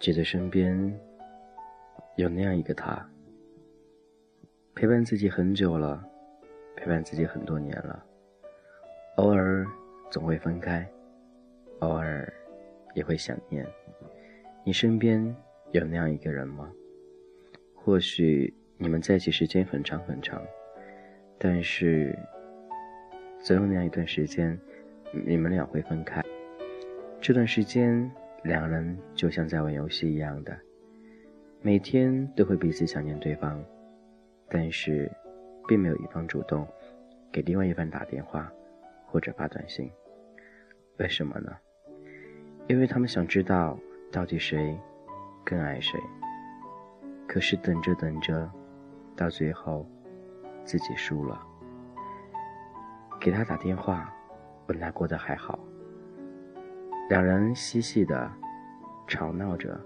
觉得身边有那样一个他，陪伴自己很久了，陪伴自己很多年了，偶尔总会分开，偶尔也会想念。你身边有那样一个人吗？或许你们在一起时间很长很长，但是总有那样一段时间，你们俩会分开。这段时间。两人就像在玩游戏一样的，每天都会彼此想念对方，但是并没有一方主动给另外一方打电话或者发短信。为什么呢？因为他们想知道到底谁更爱谁。可是等着等着，到最后自己输了。给他打电话，问他过得还好。两人嬉戏的吵闹着，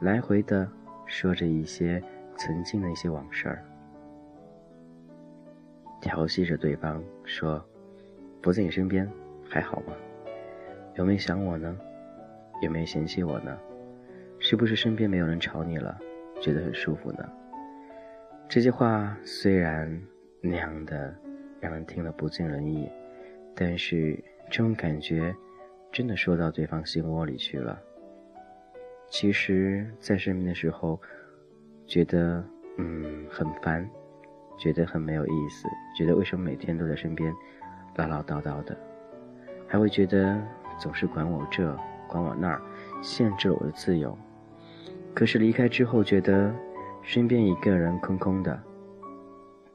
来回的说着一些曾经的一些往事儿，调戏着对方说：“不在你身边还好吗？有没有想我呢？有没有嫌弃我呢？是不是身边没有人吵你了，觉得很舒服呢？”这些话虽然那样的让人听了不尽人意，但是这种感觉。真的说到对方心窝里去了。其实，在身边的时候，觉得嗯很烦，觉得很没有意思，觉得为什么每天都在身边唠唠叨叨的，还会觉得总是管我这管我那儿，限制了我的自由。可是离开之后，觉得身边一个人空空的，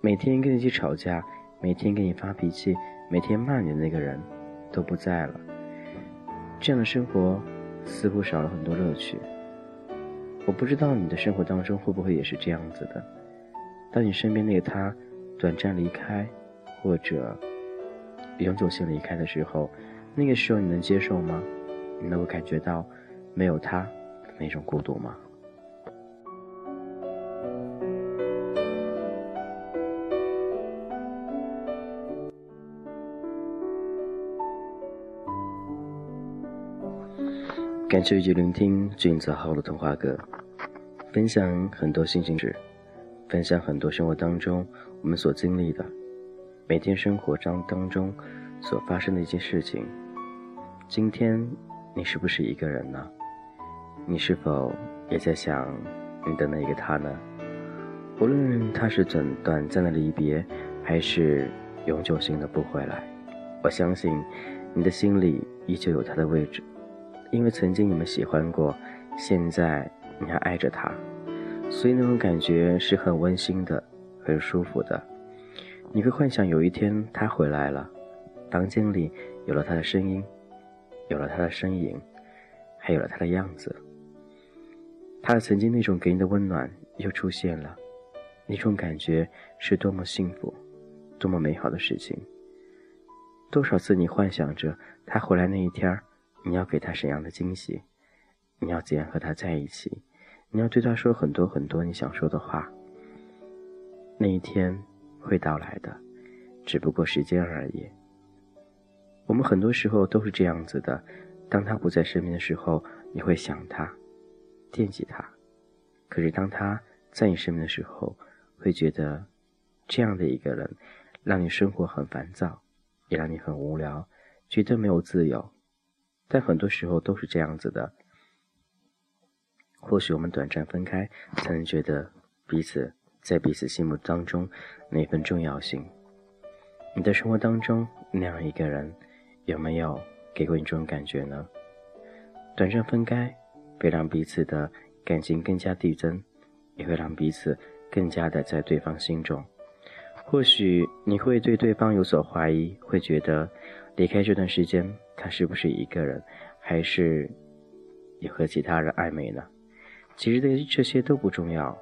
每天跟你一起吵架，每天跟你发脾气，每天骂你的那个人都不在了。这样的生活似乎少了很多乐趣。我不知道你的生活当中会不会也是这样子的。当你身边那个他短暂离开，或者永久性离开的时候，那个时候你能接受吗？你能够感觉到没有他那种孤独吗？感谢一起聆听俊泽浩的童话歌，分享很多心情事，分享很多生活当中我们所经历的，每天生活当当中所发生的一些事情。今天你是不是一个人呢？你是否也在想你的那个他呢？无论他是短短暂的离别，还是永久性的不回来，我相信你的心里依旧有他的位置。因为曾经你们喜欢过，现在你还爱着他，所以那种感觉是很温馨的，很舒服的。你会幻想有一天他回来了，房间里有了他的声音，有了他的身影，还有了他的样子。他曾经那种给你的温暖又出现了，那种感觉是多么幸福，多么美好的事情。多少次你幻想着他回来那一天儿。你要给他什么样的惊喜？你要怎样和他在一起？你要对他说很多很多你想说的话。那一天会到来的，只不过时间而已。我们很多时候都是这样子的：当他不在身边的时候，你会想他，惦记他；可是当他在你身边的时候，会觉得这样的一个人，让你生活很烦躁，也让你很无聊，觉得没有自由。但很多时候都是这样子的。或许我们短暂分开，才能觉得彼此在彼此心目当中那份重要性。你的生活当中那样一个人，有没有给过你这种感觉呢？短暂分开，会让彼此的感情更加递增，也会让彼此更加的在对方心中。或许你会对对方有所怀疑，会觉得离开这段时间。他是不是一个人，还是也和其他人暧昧呢？其实这这些都不重要，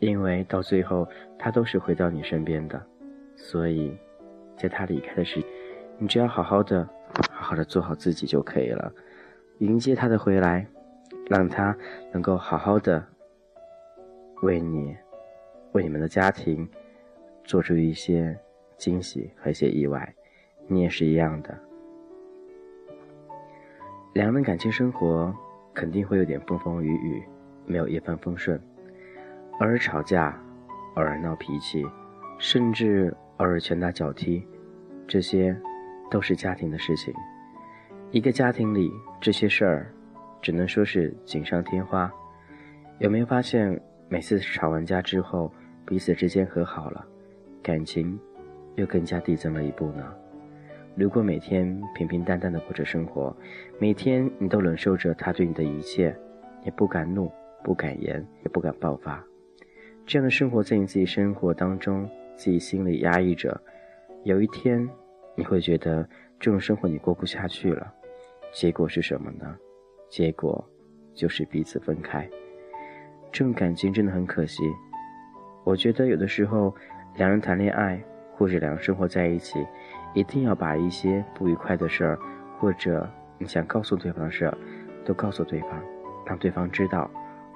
因为到最后他都是回到你身边的。所以，在他离开的时，你只要好好的、好好的做好自己就可以了，迎接他的回来，让他能够好好的为你、为你们的家庭做出一些惊喜和一些意外。你也是一样的。两人的感情生活肯定会有点风风雨雨，没有一帆风顺。偶尔吵架，偶尔闹脾气，甚至偶尔拳打脚踢，这些都是家庭的事情。一个家庭里这些事儿，只能说是锦上添花。有没有发现，每次吵完架之后，彼此之间和好了，感情又更加递增了一步呢？如果每天平平淡淡的过着生活，每天你都忍受着他对你的一切，也不敢怒，不敢言，也不敢爆发，这样的生活在你自己生活当中，自己心里压抑着，有一天你会觉得这种生活你过不下去了，结果是什么呢？结果就是彼此分开。这种感情真的很可惜。我觉得有的时候，两人谈恋爱或者两人生活在一起。一定要把一些不愉快的事儿，或者你想告诉对方的事儿，都告诉对方，让对方知道。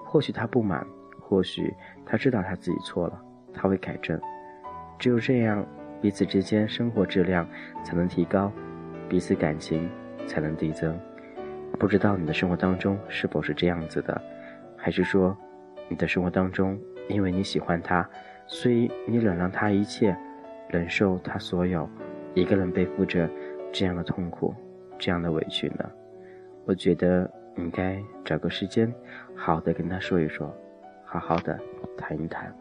或许他不满，或许他知道他自己错了，他会改正。只有这样，彼此之间生活质量才能提高，彼此感情才能递增。不知道你的生活当中是否是这样子的？还是说，你的生活当中因为你喜欢他，所以你忍让他一切，忍受他所有？一个人背负着这样的痛苦，这样的委屈呢？我觉得应该找个时间，好好的跟他说一说，好好的谈一谈。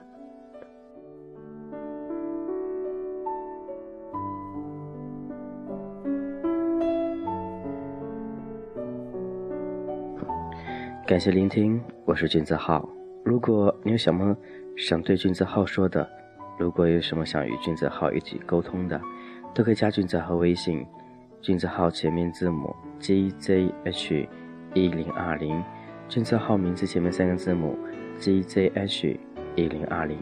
感谢聆听，我是君子浩。如果你有什么想对君子浩说的，如果有什么想与君子浩一起沟通的，都可以加俊泽和微信，俊泽号前面字母 G Z H 一零二零，俊泽号名字前面三个字母 G Z H 一零二零。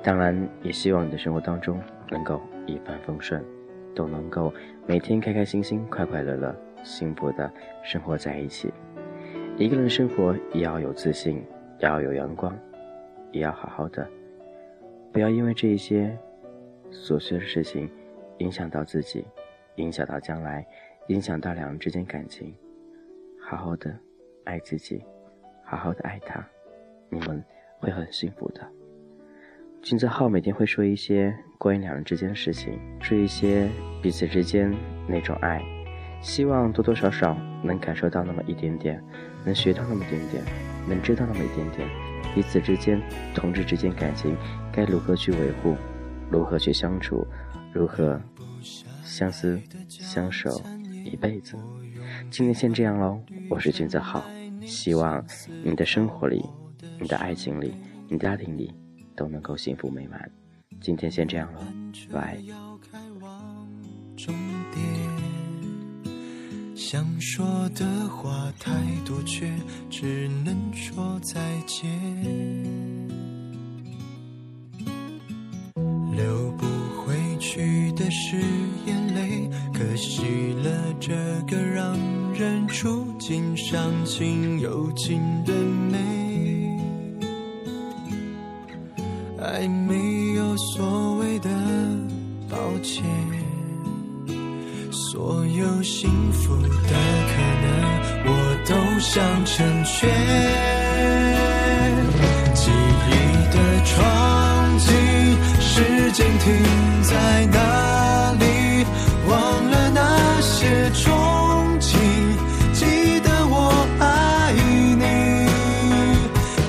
当然，也希望你的生活当中能够一帆风顺，都能够每天开开心心、快快乐乐、幸福的生活在一起。一个人生活也要有自信，也要有阳光，也要好好的，不要因为这一些琐碎的事情。影响到自己，影响到将来，影响到两人之间感情。好好的爱自己，好好的爱他，你们会很幸福的。君泽浩每天会说一些关于两人之间的事情，说一些彼此之间那种爱，希望多多少少能感受到那么一点点，能学到那么一点点，能知道那么一点点，彼此之间同志之间感情该如何去维护，如何去相处。如何相思相守一辈子？今天先这样喽。我是君子浩，希望你的生活里、你的爱情里、你家庭里都能够幸福美满。今天先这样喽，拜。想说的话太多，却只能说再见。留不雨的是眼泪，可惜了这个让人触景伤情又情的美。爱没有所谓的抱歉，所有幸福的可能我都想成全。记忆的窗，间停在哪里？忘了那些憧憬，记得我爱你。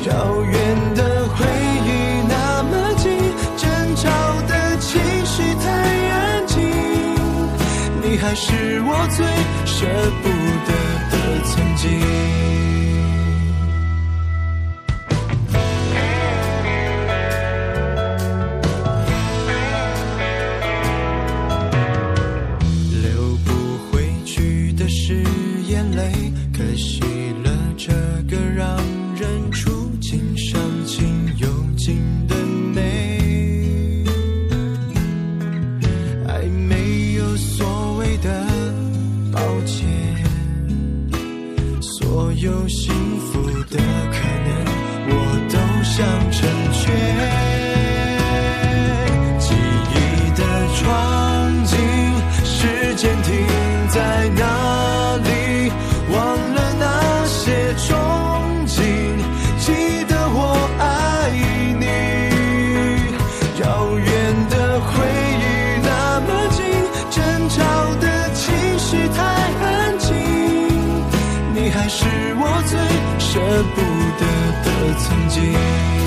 遥远的回忆那么近，争吵的情绪太安静，你还是我最深。的曾经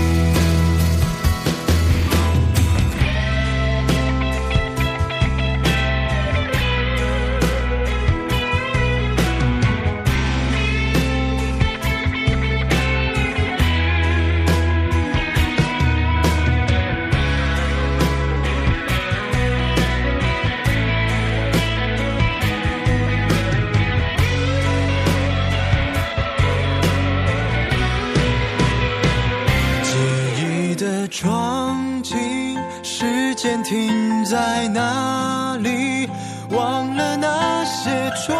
闯进时间停在哪里？忘了那些重